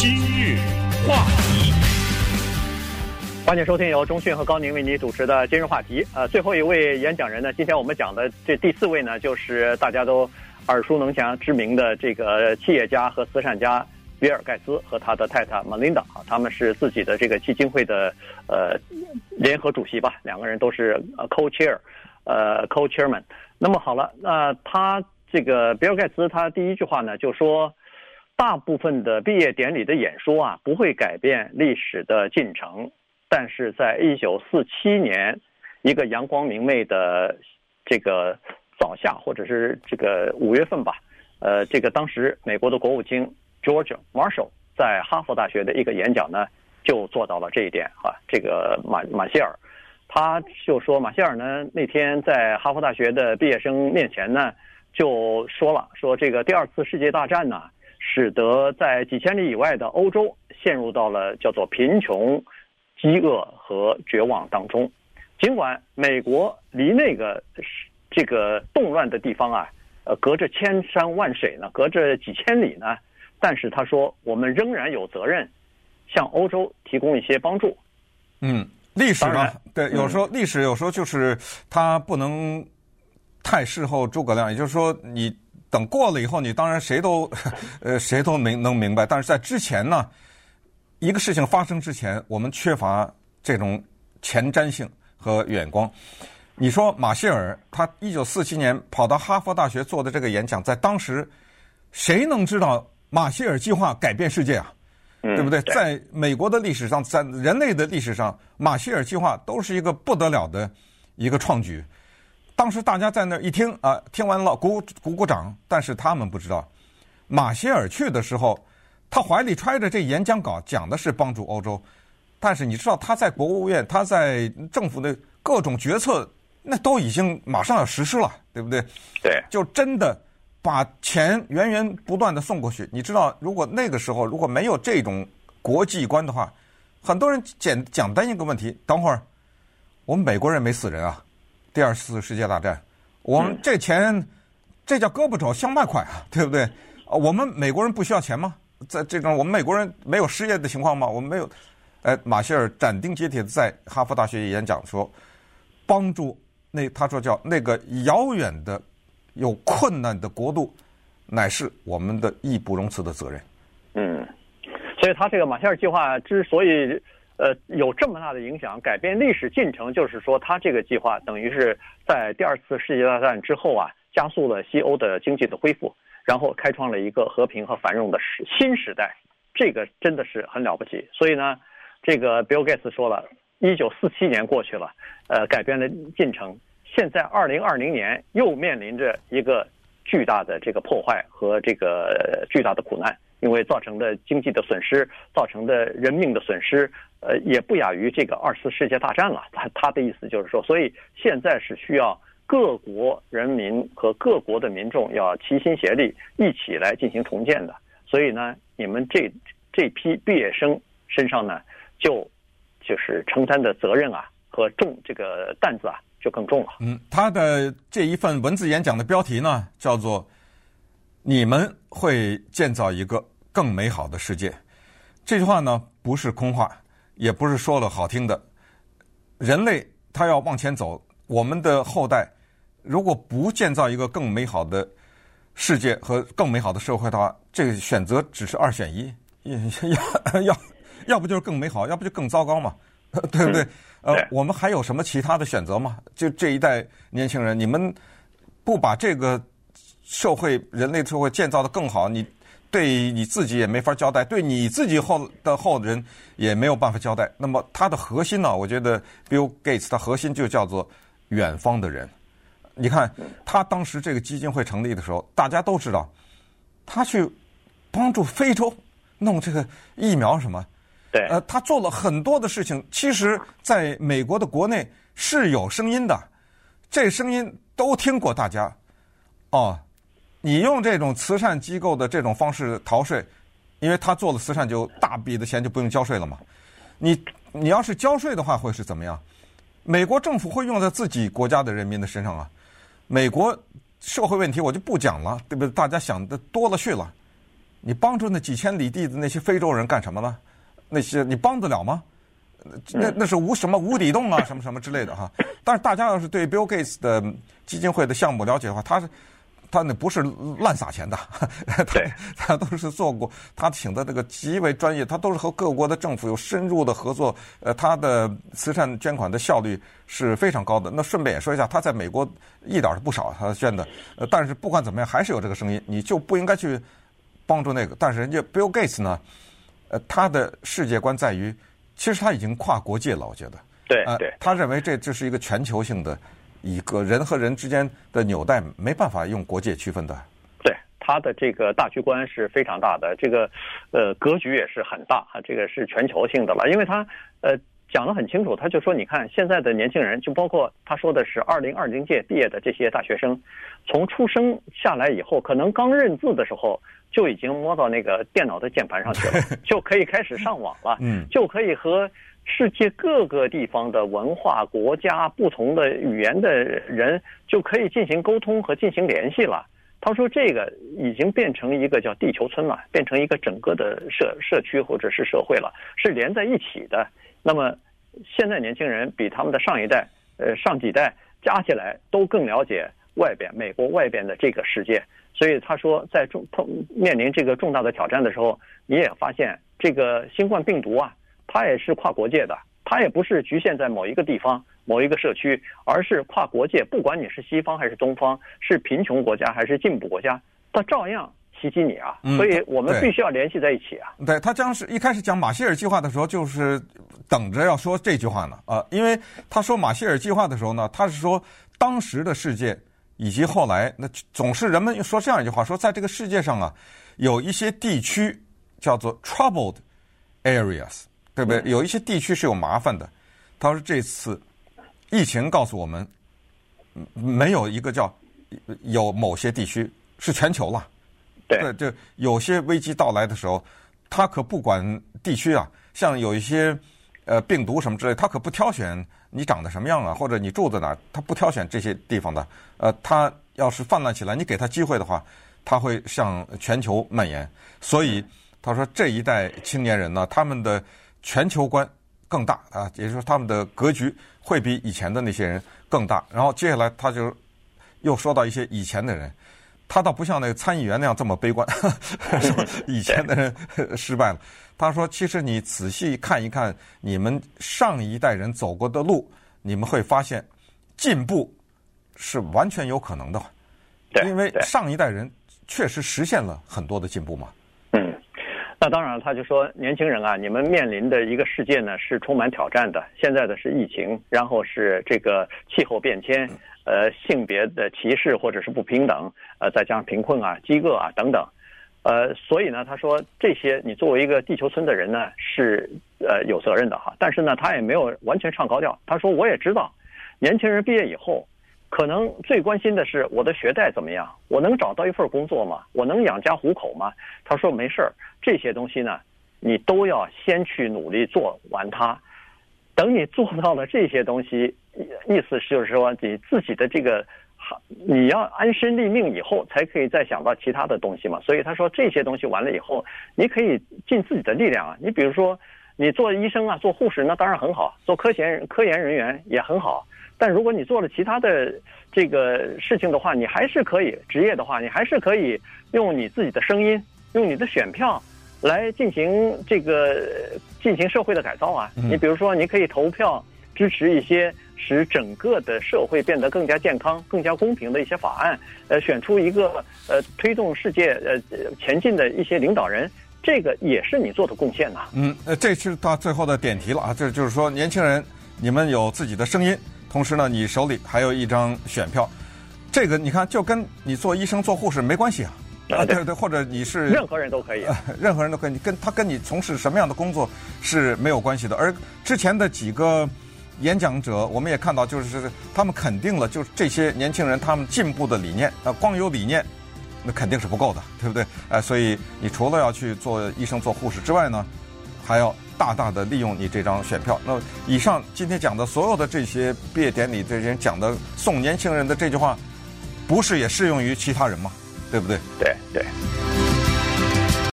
今日话题，欢迎收听由中讯和高宁为你主持的今日话题。呃，最后一位演讲人呢，今天我们讲的这第四位呢，就是大家都耳熟能详、知名的这个企业家和慈善家比尔盖茨和他的太太 Melinda 啊，他们是自己的这个基金会的呃联合主席吧，两个人都是 co-chair，呃 co-chairman。那么好了，那他这个比尔盖茨他第一句话呢就说。大部分的毕业典礼的演说啊，不会改变历史的进程。但是在一九四七年，一个阳光明媚的这个早夏，或者是这个五月份吧，呃，这个当时美国的国务卿 George Marshall 在哈佛大学的一个演讲呢，就做到了这一点啊。这个马马歇尔，他就说，马歇尔呢那天在哈佛大学的毕业生面前呢，就说了，说这个第二次世界大战呢。使得在几千里以外的欧洲陷入到了叫做贫穷、饥饿和绝望当中。尽管美国离那个这个动乱的地方啊，呃，隔着千山万水呢，隔着几千里呢，但是他说，我们仍然有责任向欧洲提供一些帮助。嗯，历史嘛，对，有时候历史有时候就是他不能太事后诸葛亮，也就是说你。等过了以后，你当然谁都，呃，谁都明能明白。但是在之前呢，一个事情发生之前，我们缺乏这种前瞻性和远光。你说马歇尔他一九四七年跑到哈佛大学做的这个演讲，在当时谁能知道马歇尔计划改变世界啊？对不对？在美国的历史上，在人类的历史上，马歇尔计划都是一个不得了的一个创举。当时大家在那儿一听啊，听完了鼓鼓鼓掌，但是他们不知道，马歇尔去的时候，他怀里揣着这演讲稿，讲的是帮助欧洲，但是你知道他在国务院，他在政府的各种决策，那都已经马上要实施了，对不对？对，就真的把钱源源不断的送过去。你知道，如果那个时候如果没有这种国际观的话，很多人简讲单一个问题，等会儿我们美国人没死人啊。第二次世界大战，我们这钱，这叫胳膊肘向外拐啊，对不对？我们美国人不需要钱吗？在这种我们美国人没有失业的情况吗？我们没有。哎，马歇尔斩钉截铁的在哈佛大学演讲说，帮助那他说叫那个遥远的有困难的国度，乃是我们的义不容辞的责任。嗯，所以他这个马歇尔计划之所以。呃，有这么大的影响，改变历史进程，就是说，他这个计划等于是在第二次世界大战之后啊，加速了西欧的经济的恢复，然后开创了一个和平和繁荣的时新时代。这个真的是很了不起。所以呢，这个 Bill Gates 说了，一九四七年过去了，呃，改变了进程。现在二零二零年又面临着一个巨大的这个破坏和这个巨大的苦难。因为造成的经济的损失，造成的人命的损失，呃，也不亚于这个二次世界大战了。他他的意思就是说，所以现在是需要各国人民和各国的民众要齐心协力，一起来进行重建的。所以呢，你们这这批毕业生身上呢，就就是承担的责任啊和重这个担子啊就更重了。嗯，他的这一份文字演讲的标题呢，叫做。你们会建造一个更美好的世界，这句话呢，不是空话，也不是说了好听的。人类他要往前走，我们的后代如果不建造一个更美好的世界和更美好的社会的话，这个选择只是二选一，要要要不就是更美好，要不就更糟糕嘛，对不对？呃，我们还有什么其他的选择吗？就这一代年轻人，你们不把这个。社会，人类社会建造的更好，你对你自己也没法交代，对你自己后的后人也没有办法交代。那么，它的核心呢？我觉得，Bill Gates 的核心就叫做远方的人。你看，他当时这个基金会成立的时候，大家都知道，他去帮助非洲弄这个疫苗什么。对。呃，他做了很多的事情，其实在美国的国内是有声音的，这声音都听过，大家哦。你用这种慈善机构的这种方式逃税，因为他做了慈善，就大笔的钱就不用交税了嘛。你你要是交税的话，会是怎么样？美国政府会用在自己国家的人民的身上啊。美国社会问题我就不讲了，对不对？大家想的多了去了。你帮助那几千里地的那些非洲人干什么呢？那些你帮得了吗？那那是无什么无底洞啊，什么什么之类的哈。但是大家要是对 Bill Gates 的基金会的项目了解的话，他是。他那不是乱撒钱的，他他都是做过，他请的这个极为专业，他都是和各国的政府有深入的合作，呃，他的慈善捐款的效率是非常高的。那顺便也说一下，他在美国一点都不少，他捐的，呃，但是不管怎么样，还是有这个声音，你就不应该去帮助那个。但是人家 Bill Gates 呢，呃，他的世界观在于，其实他已经跨国界了，我觉得，对对，他认为这这是一个全球性的。一个人和人之间的纽带没办法用国界区分的。对，他的这个大局观是非常大的，这个呃格局也是很大，这个是全球性的了。因为他呃讲得很清楚，他就说，你看现在的年轻人，就包括他说的是二零二零届毕业的这些大学生，从出生下来以后，可能刚认字的时候就已经摸到那个电脑的键盘上去了，就可以开始上网了，嗯，就可以和。世界各个地方的文化、国家、不同的语言的人就可以进行沟通和进行联系了。他说：“这个已经变成一个叫地球村了，变成一个整个的社社区或者是社会了，是连在一起的。那么现在年轻人比他们的上一代、呃上几代加起来都更了解外边美国外边的这个世界。所以他说，在重碰面临这个重大的挑战的时候，你也发现这个新冠病毒啊。”它也是跨国界的，它也不是局限在某一个地方、某一个社区，而是跨国界。不管你是西方还是东方，是贫穷国家还是进步国家，它照样袭击你啊！所以我们必须要联系在一起啊！嗯、对，他将是一开始讲马歇尔计划的时候，就是等着要说这句话呢啊，因为他说马歇尔计划的时候呢，他是说当时的世界以及后来，那总是人们说这样一句话：说在这个世界上啊，有一些地区叫做 troubled areas。对不对？有一些地区是有麻烦的。他说这次疫情告诉我们，没有一个叫有某些地区是全球了。对，就有些危机到来的时候，他可不管地区啊，像有一些呃病毒什么之类，他可不挑选你长得什么样啊，或者你住在哪儿，他不挑选这些地方的。呃，他要是泛滥起来，你给他机会的话，他会向全球蔓延。所以他说这一代青年人呢，他们的。全球观更大啊，也就是说他们的格局会比以前的那些人更大。然后接下来他就又说到一些以前的人，他倒不像那个参议员那样这么悲观，说以前的人失败了。他说，其实你仔细看一看你们上一代人走过的路，你们会发现进步是完全有可能的，因为上一代人确实实现了很多的进步嘛。那当然了，他就说，年轻人啊，你们面临的一个世界呢是充满挑战的。现在的是疫情，然后是这个气候变迁，呃，性别的歧视或者是不平等，呃，再加上贫困啊、饥饿啊等等，呃，所以呢，他说这些你作为一个地球村的人呢是呃有责任的哈。但是呢，他也没有完全唱高调。他说我也知道，年轻人毕业以后。可能最关心的是我的学贷怎么样？我能找到一份工作吗？我能养家糊口吗？他说没事儿，这些东西呢，你都要先去努力做完它。等你做到了这些东西，意思就是说你自己的这个，你要安身立命以后，才可以再想到其他的东西嘛。所以他说这些东西完了以后，你可以尽自己的力量啊。你比如说，你做医生啊，做护士那当然很好，做科研科研人员也很好。但如果你做了其他的这个事情的话，你还是可以职业的话，你还是可以用你自己的声音，用你的选票来进行这个进行社会的改造啊。你比如说，你可以投票支持一些使整个的社会变得更加健康、更加公平的一些法案，呃，选出一个呃推动世界呃前进的一些领导人，这个也是你做的贡献呐。嗯，呃，这是到最后的点题了啊，这就是说，年轻人，你们有自己的声音。同时呢，你手里还有一张选票，这个你看就跟你做医生、做护士没关系啊。啊，对对，或者你是任何人都可以，任何人都可以，你跟他跟你从事什么样的工作是没有关系的。而之前的几个演讲者，我们也看到，就是他们肯定了，就是这些年轻人他们进步的理念。啊，光有理念，那肯定是不够的，对不对？哎，所以你除了要去做医生、做护士之外呢，还要。大大的利用你这张选票。那以上今天讲的所有的这些毕业典礼，这些人讲的送年轻人的这句话，不是也适用于其他人吗？对不对？对对。